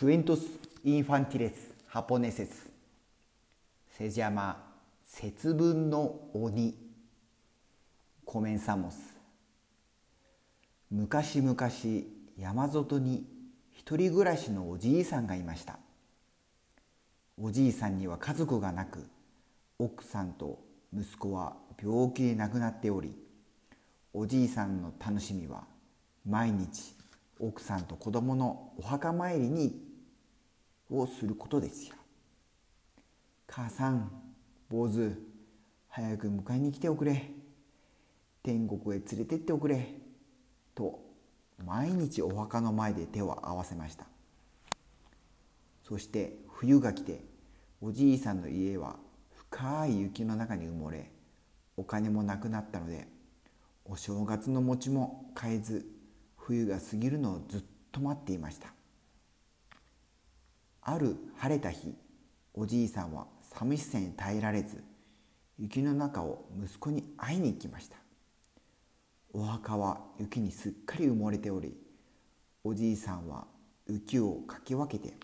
Cuentos infantiles japoneses. se llama 節分の鬼。Comenzamos 昔々山里に一人暮らしのおじいさんがいました。おじいさんには家族がなく奥さんと息子は病気で亡くなっておりおじいさんの楽しみは毎日奥さんと子供のお墓参りにをすることですよ。母さん坊主早く迎えに来ておくれ。天国へ連れてっておくれ。と毎日お墓の前で手を合わせました。そして冬が来ておじいさんの家は深い雪の中に埋もれお金もなくなったのでお正月の餅も買えず冬が過ぎるのをずっと待っていました。ある晴れた日おじいさんは寂しさに耐えられず雪の中を息子に会いに行きました。お墓は雪にすっかり埋もれておりおじいさんは雪をかき分けて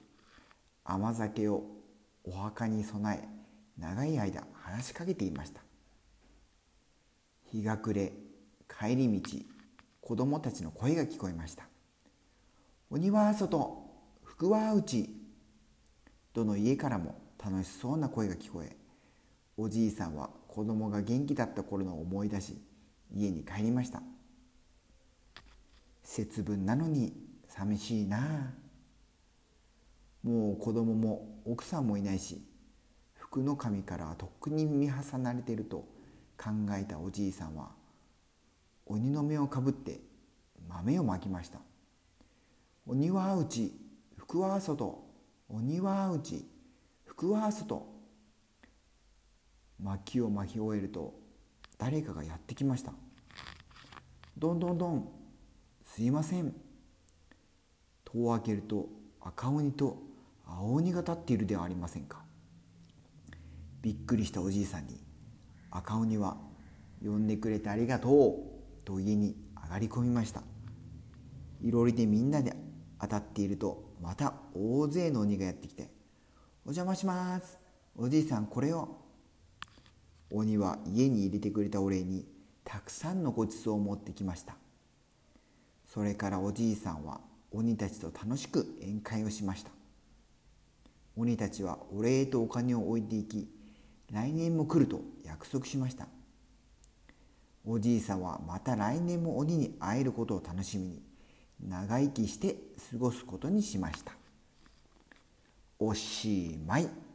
甘酒をお墓に備え長い間話しかけていました。日が暮れ帰り道子供たちの声が聞こえました。鬼は外福は内どの家からも楽しそうな声が聞こえおじいさんは子供が元気だった頃の思い出し家に帰りました。節分なのに寂しいな。あもう子供も奥さんもいないし福の神からとっくに見挟なれてると考えたおじいさんは鬼の目をかぶって豆をまきました。鬼は内福は外鬼は内福は外薪を巻き終えると誰かがやってきました。どんどんどんすいません。戸を開けると赤鬼と青鬼が立っているではありませんか。びっくりしたおじいさんに赤鬼は「呼んでくれてありがとう」と家に上がり込みました。いろりでみんなで当たっているとまた大勢の鬼がやってきて「お邪魔します。おじいさんこれを」鬼は家に入れてくれたお礼にたくさんのごちそうを持ってきました。それからおじいさんは鬼たちと楽しく宴会をしました。鬼たちはお礼とお金を置いていき来年も来ると約束しました。おじいさんはまた来年も鬼に会えることを楽しみに長生きして過ごすことにしました。おしまい。